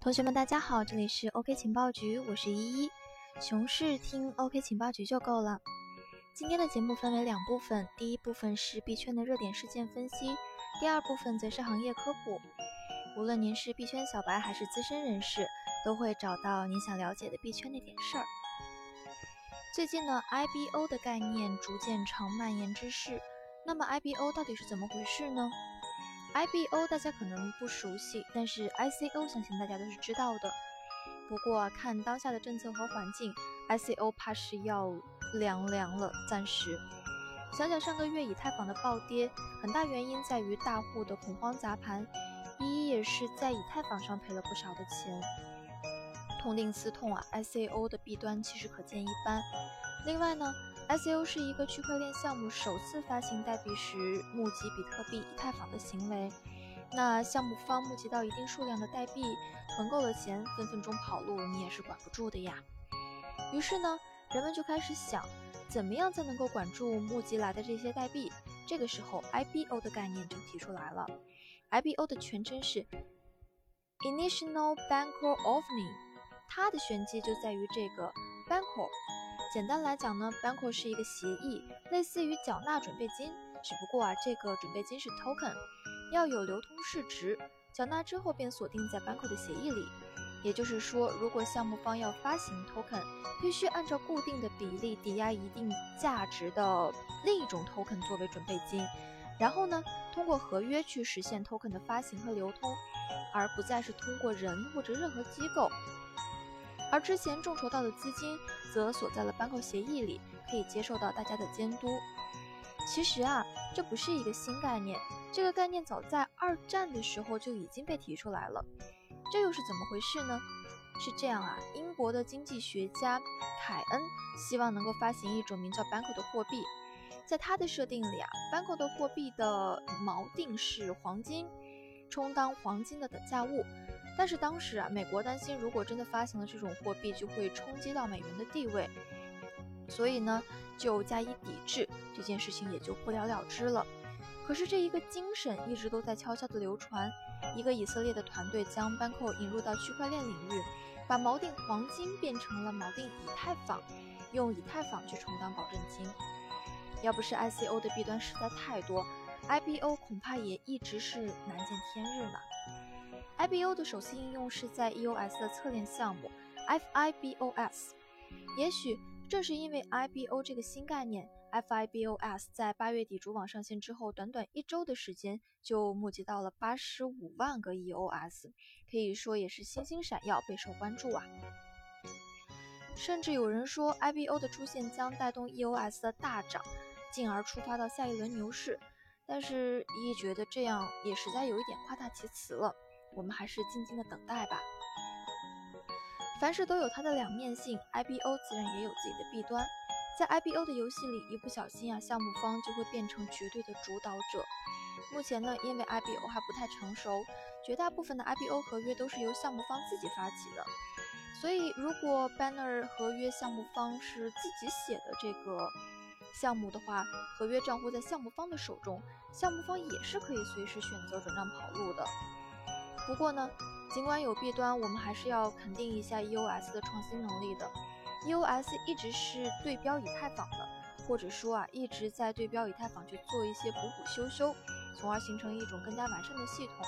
同学们，大家好，这里是 OK 情报局，我是依依。熊市听 OK 情报局就够了。今天的节目分为两部分，第一部分是币圈的热点事件分析，第二部分则是行业科普。无论您是币圈小白还是资深人士，都会找到你想了解的币圈那点事儿。最近呢，IBO 的概念逐渐成蔓延之势。那么 IBO 到底是怎么回事呢？IBO 大家可能不熟悉，但是 ICO 相信大家都是知道的。不过看当下的政策和环境，ICO 怕是要凉凉了，暂时。想想上个月以太坊的暴跌，很大原因在于大户的恐慌砸盘，一一也是在以太坊上赔了不少的钱。痛定思痛啊，ICO 的弊端其实可见一斑。另外呢？ICO 是一个区块链项目首次发行代币时募集比特币、以太坊的行为。那项目方募集到一定数量的代币，囤够了钱，分分钟跑路，你也是管不住的呀。于是呢，人们就开始想，怎么样才能够管住募集来的这些代币？这个时候，IBO 的概念就提出来了。IBO 的全称是 Initial Bankroll Offering，它的玄机就在于这个 Bankroll。简单来讲呢，Bankroll 是一个协议，类似于缴纳准备金，只不过啊，这个准备金是 token，要有流通市值，缴纳之后便锁定在 Bankroll 的协议里。也就是说，如果项目方要发行 token，必须按照固定的比例抵押一定价值的另一种 token 作为准备金，然后呢，通过合约去实现 token 的发行和流通，而不再是通过人或者任何机构。而之前众筹到的资金则锁在了 Banco 协议里，可以接受到大家的监督。其实啊，这不是一个新概念，这个概念早在二战的时候就已经被提出来了。这又是怎么回事呢？是这样啊，英国的经济学家凯恩希望能够发行一种名叫 Banco 的货币，在他的设定里啊，Banco 的货币的锚定是黄金，充当黄金的等价物。但是当时啊，美国担心如果真的发行了这种货币，就会冲击到美元的地位，所以呢就加以抵制，这件事情也就不了了之了。可是这一个精神一直都在悄悄的流传。一个以色列的团队将 Banco 引入到区块链领域，把锚定黄金变成了锚定以太坊，用以太坊去充当保证金。要不是 ICO 的弊端实在太多，IBO 恐怕也一直是难见天日呢。IBO 的首次应用是在 EOS 的侧链项目 FIBOS。也许正是因为 IBO 这个新概念，FIBOS 在八月底主网上线之后，短短一周的时间就募集到了八十五万个 EOS，可以说也是星星闪耀，备受关注啊。甚至有人说，IBO 的出现将带动 EOS 的大涨，进而触发到下一轮牛市。但是，一觉得这样也实在有一点夸大其词了。我们还是静静的等待吧。凡事都有它的两面性，IBO 自然也有自己的弊端。在 IBO 的游戏里，一不小心啊，项目方就会变成绝对的主导者。目前呢，因为 IBO 还不太成熟，绝大部分的 IBO 合约都是由项目方自己发起的。所以，如果 Banner 合约项目方是自己写的这个项目的话，合约账户在项目方的手中，项目方也是可以随时选择转账跑路的。不过呢，尽管有弊端，我们还是要肯定一下 EOS 的创新能力的。EOS 一直是对标以太坊的，或者说啊，一直在对标以太坊去做一些补补修修，从而形成一种更加完善的系统。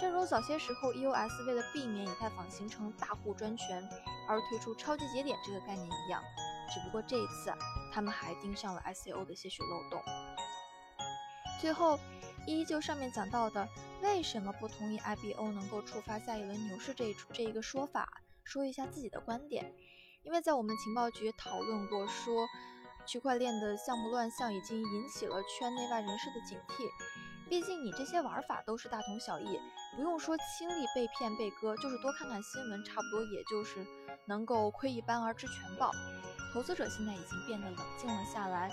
正如早些时候 EOS 为了避免以太坊形成大户专权而推出超级节点这个概念一样，只不过这一次他们还盯上了 ICO 的些许漏洞。最后，依旧上面讲到的。为什么不同意 IBO 能够触发下一轮牛市这一这一个说法？说一下自己的观点。因为在我们情报局讨论过，说区块链的项目乱象已经引起了圈内外人士的警惕。毕竟你这些玩法都是大同小异，不用说亲历被骗被割，就是多看看新闻，差不多也就是能够窥一斑而知全豹。投资者现在已经变得冷静了下来。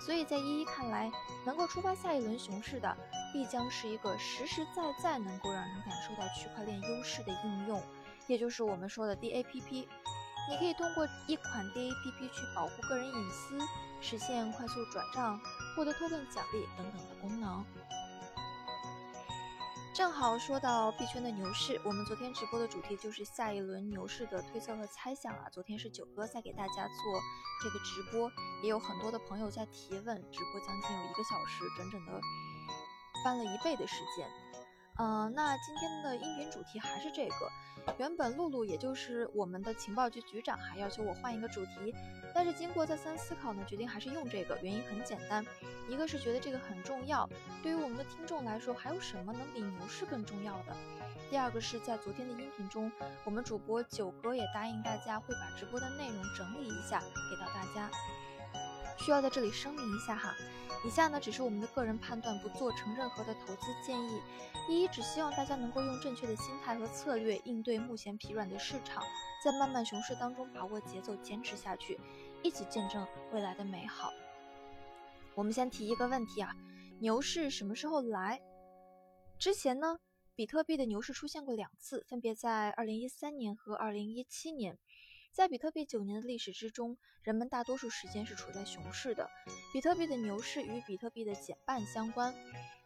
所以在依依看来，能够触发下一轮熊市的，必将是一个实实在在能够让人感受到区块链优势的应用，也就是我们说的 DAPP。你可以通过一款 DAPP 去保护个人隐私，实现快速转账、获得 token 奖励等等的功能。正好说到币圈的牛市，我们昨天直播的主题就是下一轮牛市的推测和猜想啊。昨天是九哥在给大家做这个直播，也有很多的朋友在提问，直播将近有一个小时，整整的翻了一倍的时间。嗯，那今天的音频主题还是这个。原本露露也就是我们的情报局局长，还要求我换一个主题，但是经过再三思考呢，决定还是用这个。原因很简单，一个是觉得这个很重要，对于我们的听众来说，还有什么能比牛市更重要的？第二个是在昨天的音频中，我们主播九哥也答应大家会把直播的内容整理一下给到大家。需要在这里声明一下哈。以下呢只是我们的个人判断，不做成任何的投资建议。一，只希望大家能够用正确的心态和策略应对目前疲软的市场，在漫漫熊市当中把握节奏，坚持下去，一起见证未来的美好。我们先提一个问题啊，牛市什么时候来？之前呢，比特币的牛市出现过两次，分别在二零一三年和二零一七年。在比特币九年的历史之中，人们大多数时间是处在熊市的。比特币的牛市与比特币的减半相关。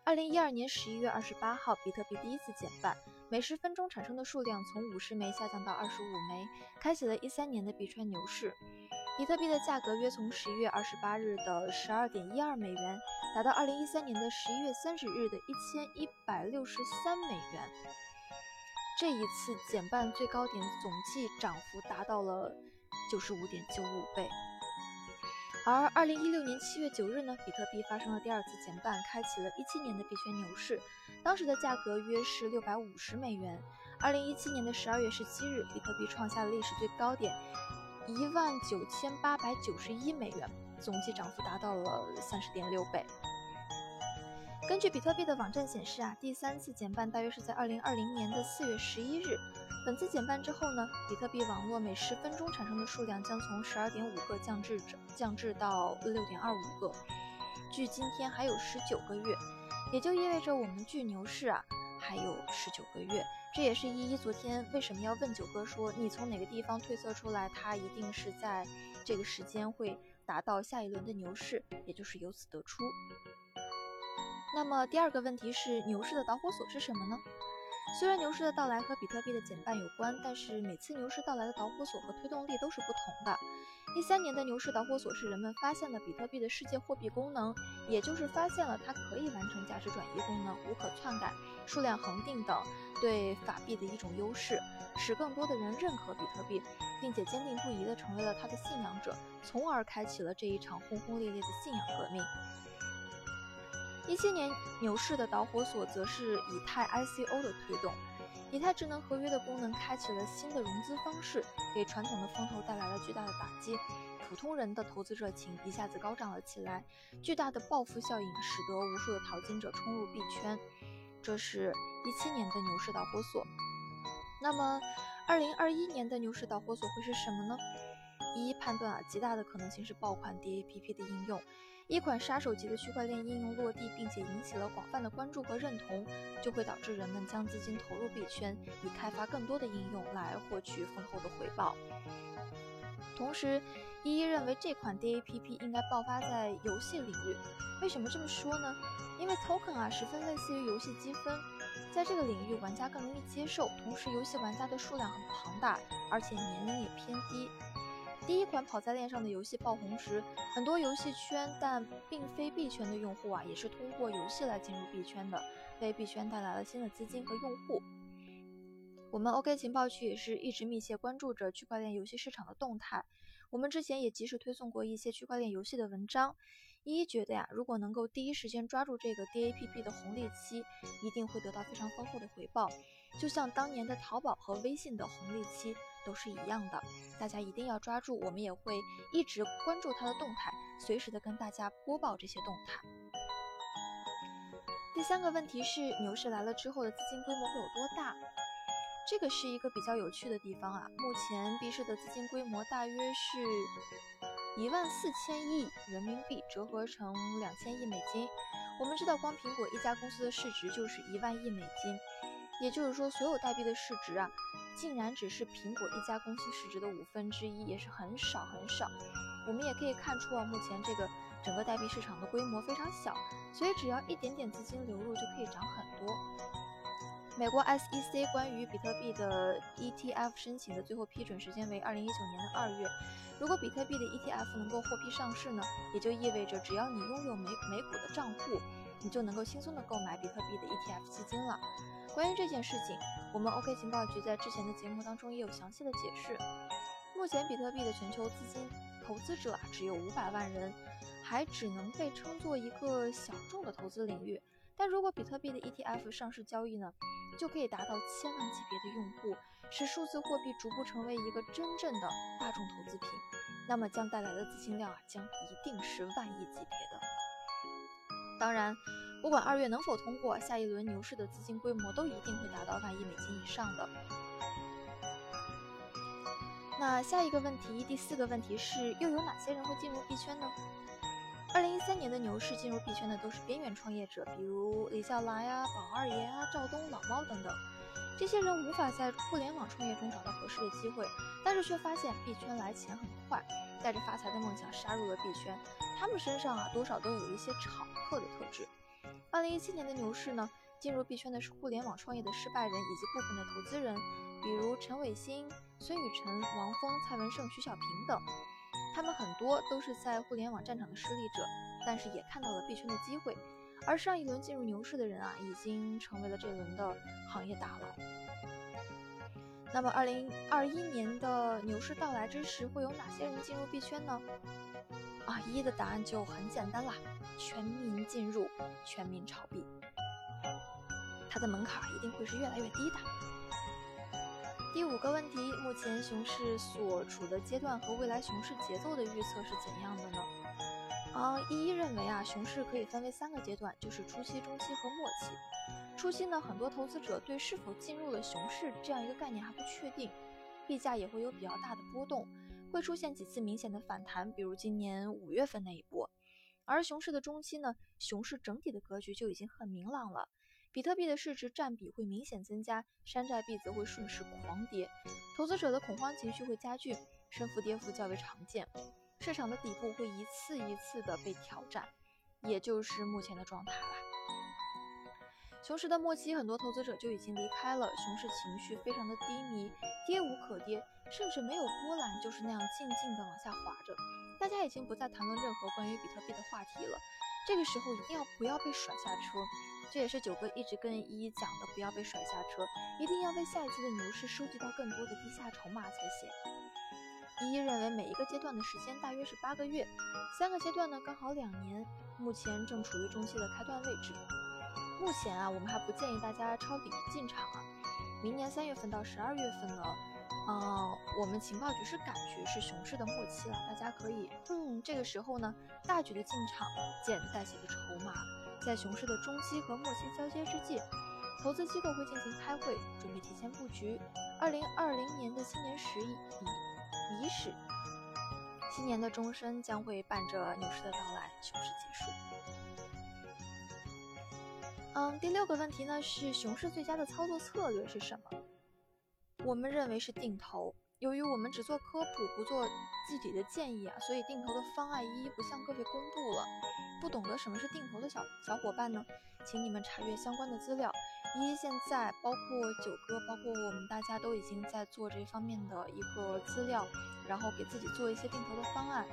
二零一二年十一月二十八号，比特币第一次减半，每十分钟产生的数量从五十枚下降到二十五枚，开启了一三年的币圈牛市。比特币的价格约从十一月二十八日的十二点一二美元，达到二零一三年的十一月三十日的一千一百六十三美元。这一次减半最高点总计涨幅达到了九十五点九五倍，而二零一六年七月九日呢，比特币发生了第二次减半，开启了一七年的币圈牛市，当时的价格约是六百五十美元。二零一七年的十二月十七日，比特币创下了历史最高点一万九千八百九十一美元，总计涨幅达到了三十点六倍。根据比特币的网站显示啊，第三次减半大约是在二零二零年的四月十一日。本次减半之后呢，比特币网络每十分钟产生的数量将从十二点五个降至降至到六点二五个。距今天还有十九个月，也就意味着我们距牛市啊还有十九个月。这也是依依昨天为什么要问九哥说，你从哪个地方推测出来它一定是在这个时间会达到下一轮的牛市，也就是由此得出。那么第二个问题是牛市的导火索是什么呢？虽然牛市的到来和比特币的减半有关，但是每次牛市到来的导火索和推动力都是不同的。一三年的牛市导火索是人们发现了比特币的世界货币功能，也就是发现了它可以完成价值转移功能、无可篡改、数量恒定等对法币的一种优势，使更多的人认可比特币，并且坚定不移地成为了它的信仰者，从而开启了这一场轰轰烈烈的信仰革命。一七年牛市的导火索则是以太 ICO 的推动，以太智能合约的功能开启了新的融资方式，给传统的风投带来了巨大的打击，普通人的投资热情一下子高涨了起来，巨大的暴富效应使得无数的淘金者冲入币圈，这是一七年的牛市导火索。那么，二零二一年的牛市导火索会是什么呢？一判断啊，极大的可能性是爆款 DAPP 的应用。一款杀手级的区块链应用落地，并且引起了广泛的关注和认同，就会导致人们将资金投入币圈，以开发更多的应用来获取丰厚的回报。同时，一一认为这款 DAPP 应该爆发在游戏领域。为什么这么说呢？因为 Token 啊十分类似于游戏积分，在这个领域玩家更容易接受，同时游戏玩家的数量很庞大，而且年龄也偏低。第一款跑在链上的游戏爆红时，很多游戏圈但并非币圈的用户啊，也是通过游戏来进入币圈的，为币圈带来了新的资金和用户。我们 OK 情报区也是一直密切关注着区块链游戏市场的动态，我们之前也及时推送过一些区块链游戏的文章。一一觉得呀，如果能够第一时间抓住这个 DAPP 的红利期，一定会得到非常丰厚的回报，就像当年的淘宝和微信的红利期。都是一样的，大家一定要抓住，我们也会一直关注它的动态，随时的跟大家播报这些动态。第三个问题是，牛市来了之后的资金规模会有多大？这个是一个比较有趣的地方啊。目前币市的资金规模大约是一万四千亿人民币，折合成两千亿美金。我们知道，光苹果一家公司的市值就是一万亿美金，也就是说，所有代币的市值啊。竟然只是苹果一家公司市值的五分之一，也是很少很少。我们也可以看出啊，目前这个整个代币市场的规模非常小，所以只要一点点资金流入就可以涨很多。美国 SEC 关于比特币的 ETF 申请的最后批准时间为二零一九年的二月。如果比特币的 ETF 能够获批上市呢，也就意味着只要你拥有美美股的账户，你就能够轻松的购买比特币的 ETF 基金了。关于这件事情，我们 OK 情报局在之前的节目当中也有详细的解释。目前比特币的全球资金投资者啊只有五百万人，还只能被称作一个小众的投资领域。但如果比特币的 ETF 上市交易呢，就可以达到千万级别的用户，使数字货币逐步成为一个真正的大众投资品，那么将带来的资金量啊将一定是万亿级别的。当然。不管二月能否通过，下一轮牛市的资金规模都一定会达到万亿美金以上的。那下一个问题，第四个问题是，又有哪些人会进入币圈呢？二零一三年的牛市进入币圈的都是边缘创业者，比如李笑来呀、宝二爷啊、赵东、老猫等等。这些人无法在互联网创业中找到合适的机会，但是却发现币圈来钱很快，带着发财的梦想杀入了币圈。他们身上啊，多少都有一些炒客的特质。二零一七年的牛市呢，进入币圈的是互联网创业的失败人以及部分的投资人，比如陈伟星、孙雨晨、王峰、蔡文胜、徐小平等。他们很多都是在互联网战场的失利者，但是也看到了币圈的机会。而上一轮进入牛市的人啊，已经成为了这轮的行业大佬。那么，二零二一年的牛市到来之时，会有哪些人进入币圈呢？啊，一的答案就很简单啦，全民进入，全民炒币，它的门槛一定会是越来越低的。第五个问题，目前熊市所处的阶段和未来熊市节奏的预测是怎样的呢？啊，一一认为啊，熊市可以分为三个阶段，就是初期、中期和末期。初期呢，很多投资者对是否进入了熊市这样一个概念还不确定，币价也会有比较大的波动。会出现几次明显的反弹，比如今年五月份那一波。而熊市的中期呢，熊市整体的格局就已经很明朗了，比特币的市值占比会明显增加，山寨币则会顺势狂跌，投资者的恐慌情绪会加剧，升幅跌幅较为常见，市场的底部会一次一次的被挑战，也就是目前的状态了。熊市的末期，很多投资者就已经离开了，熊市情绪非常的低迷，跌无可跌，甚至没有波澜，就是那样静静的往下滑着。大家已经不再谈论任何关于比特币的话题了。这个时候一定要不要被甩下车，这也是九哥一直跟依依讲的，不要被甩下车，一定要为下一次的牛市收集到更多的低下筹码才行。一一认为每一个阶段的时间大约是八个月，三个阶段呢刚好两年，目前正处于中期的开端位置。目前啊，我们还不建议大家抄底进场啊。明年三月份到十二月份呢，嗯，我们情报局是感觉是熊市的末期了，大家可以，嗯，这个时候呢，大举的进场捡带血的筹码。在熊市的中期和末期交接之际，投资机构会进行开会，准备提前布局。二零二零年的新年时已已始，新年的钟声将会伴着牛市的到来，熊市结束。嗯，第六个问题呢是熊市最佳的操作策略是什么？我们认为是定投。由于我们只做科普，不做具体的建议啊，所以定投的方案一一不向各位公布了。不懂得什么是定投的小小伙伴呢，请你们查阅相关的资料。一现在包括九哥，包括我们大家都已经在做这方面的一个资料，然后给自己做一些定投的方案。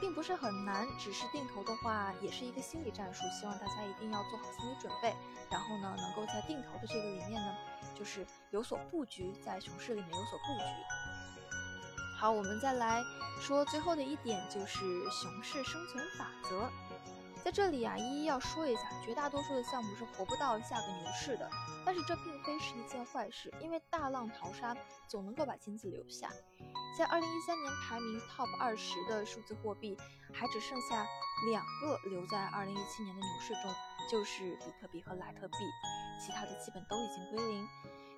并不是很难，只是定投的话也是一个心理战术，希望大家一定要做好心理准备，然后呢，能够在定投的这个里面呢，就是有所布局，在熊市里面有所布局。好，我们再来说最后的一点，就是熊市生存法则。在这里啊，一一要说一下，绝大多数的项目是活不到下个牛市的，但是这并非是一件坏事，因为大浪淘沙总能够把金子留下。在二零一三年排名 TOP 二十的数字货币，还只剩下两个留在二零一七年的牛市中，就是比特币和莱特币，其他的基本都已经归零。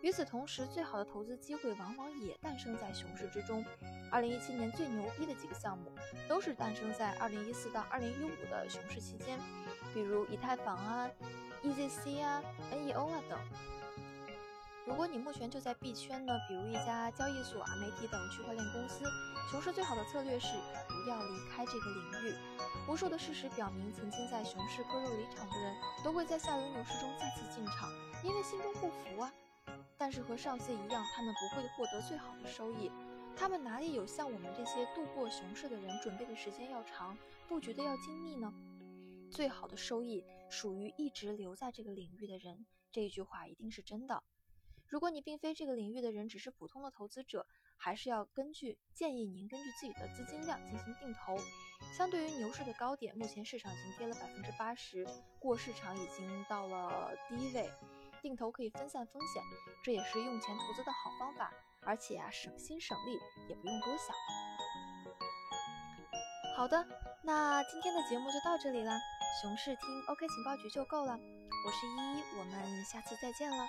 与此同时，最好的投资机会往往也诞生在熊市之中。二零一七年最牛逼的几个项目，都是诞生在二零一四到二零一五的熊市期间，比如以太坊啊、EZC 啊、NEO 啊等。如果你目前就在币圈呢，比如一家交易所啊、媒体等区块链公司，熊市最好的策略是不要离开这个领域。无数的事实表明，曾经在熊市割肉离场的人，都会在下轮牛市中再次进场。因为心中不服啊。但是和上司一样，他们不会获得最好的收益。他们哪里有像我们这些度过熊市的人准备的时间要长，布局的要精密呢？最好的收益属于一直留在这个领域的人。这一句话一定是真的。如果你并非这个领域的人，只是普通的投资者，还是要根据建议您根据自己的资金量进行定投。相对于牛市的高点，目前市场已经跌了百分之八十，过市场已经到了低位。定投可以分散风险，这也是用钱投资的好方法，而且啊省心省力，也不用多想。好的，那今天的节目就到这里了，熊市听 OK 情报局就够了。我是依依，我们下次再见了。